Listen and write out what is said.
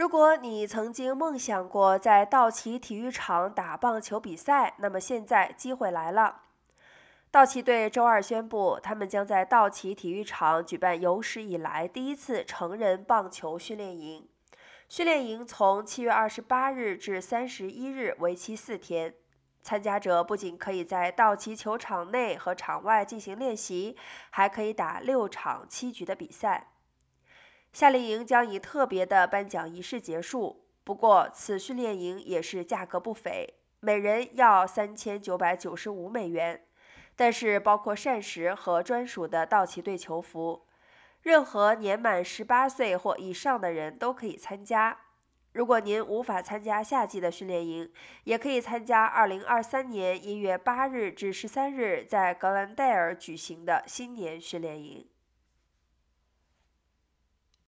如果你曾经梦想过在道奇体育场打棒球比赛，那么现在机会来了。道奇队周二宣布，他们将在道奇体育场举办有史以来第一次成人棒球训练营。训练营从七月二十八日至三十一日，为期四天。参加者不仅可以在道奇球场内和场外进行练习，还可以打六场七局的比赛。夏令营将以特别的颁奖仪式结束。不过，此训练营也是价格不菲，每人要三千九百九十五美元。但是包括膳食和专属的道奇队球服，任何年满十八岁或以上的人都可以参加。如果您无法参加夏季的训练营，也可以参加二零二三年一月八日至十三日在格兰戴尔举行的新年训练营。